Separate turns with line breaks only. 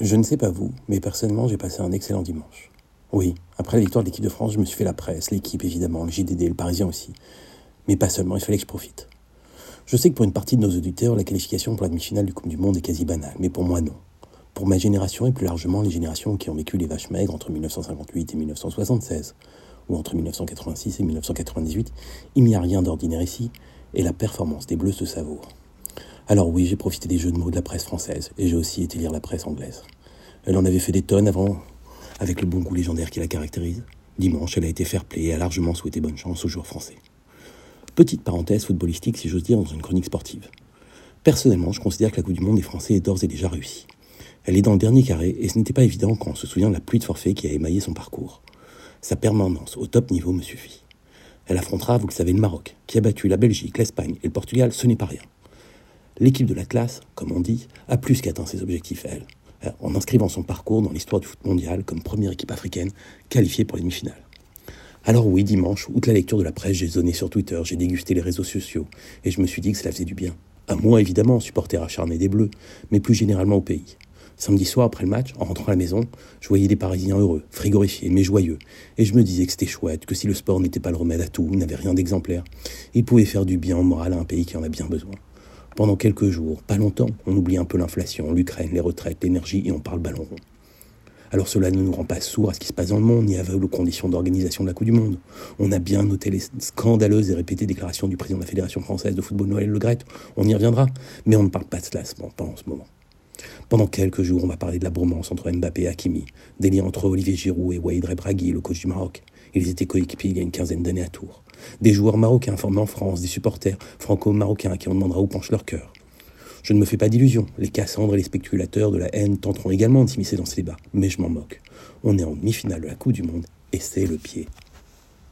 Je ne sais pas vous, mais personnellement, j'ai passé un excellent dimanche. Oui, après la victoire de l'équipe de France, je me suis fait la presse, l'équipe évidemment, le JDD, le Parisien aussi. Mais pas seulement, il fallait que je profite. Je sais que pour une partie de nos auditeurs, la qualification pour la demi-finale du Coupe du Monde est quasi banale, mais pour moi non. Pour ma génération et plus largement les générations qui ont vécu les vaches maigres entre 1958 et 1976, ou entre 1986 et 1998, il n'y a rien d'ordinaire ici, et la performance des Bleus se savoure. Alors oui, j'ai profité des jeux de mots de la presse française, et j'ai aussi été lire la presse anglaise. Elle en avait fait des tonnes avant, avec le bon goût légendaire qui la caractérise. Dimanche, elle a été fair-play et a largement souhaité bonne chance aux joueurs français. Petite parenthèse footballistique, si j'ose dire, dans une chronique sportive. Personnellement, je considère que la Coupe du Monde des Français est d'ores et déjà réussie. Elle est dans le dernier carré, et ce n'était pas évident quand on se souvient de la pluie de forfait qui a émaillé son parcours. Sa permanence au top niveau me suffit. Elle affrontera, vous le savez, le Maroc, qui a battu la Belgique, l'Espagne et le Portugal, ce n'est pas rien l'équipe de l'Atlas, comme on dit, a plus qu'atteint ses objectifs, elle, euh, en inscrivant son parcours dans l'histoire du foot mondial comme première équipe africaine qualifiée pour les demi-finales. Alors oui, dimanche, outre la lecture de la presse, j'ai zoné sur Twitter, j'ai dégusté les réseaux sociaux, et je me suis dit que cela faisait du bien. À moi, évidemment, supporter acharné des Bleus, mais plus généralement au pays. Samedi soir, après le match, en rentrant à la maison, je voyais des Parisiens heureux, frigorifiés, mais joyeux. Et je me disais que c'était chouette, que si le sport n'était pas le remède à tout, n'avait rien d'exemplaire, il pouvait faire du bien au moral à un pays qui en a bien besoin. Pendant quelques jours, pas longtemps, on oublie un peu l'inflation, l'Ukraine, les retraites, l'énergie et on parle ballon rond. Alors cela ne nous rend pas sourds à ce qui se passe dans le monde, ni aveugle aux conditions d'organisation de la Coupe du Monde. On a bien noté les scandaleuses et répétées déclarations du président de la Fédération française de football Noël Le Gret, on y reviendra, mais on ne parle pas de cela en ce moment. Pendant quelques jours, on va parler de la bromance entre Mbappé et Hakimi, des liens entre Olivier Giroud et Waïd Rebragui, le coach du Maroc. Ils étaient coéquipiers il y a une quinzaine d'années à Tours. Des joueurs marocains formés en France, des supporters franco-marocains qui on demandera où penche leur cœur. Je ne me fais pas d'illusions, les Cassandres et les spéculateurs de la haine tenteront également de s'immiscer dans ce débat, mais je m'en moque. On est en demi-finale de la Coupe du Monde, et c'est le pied.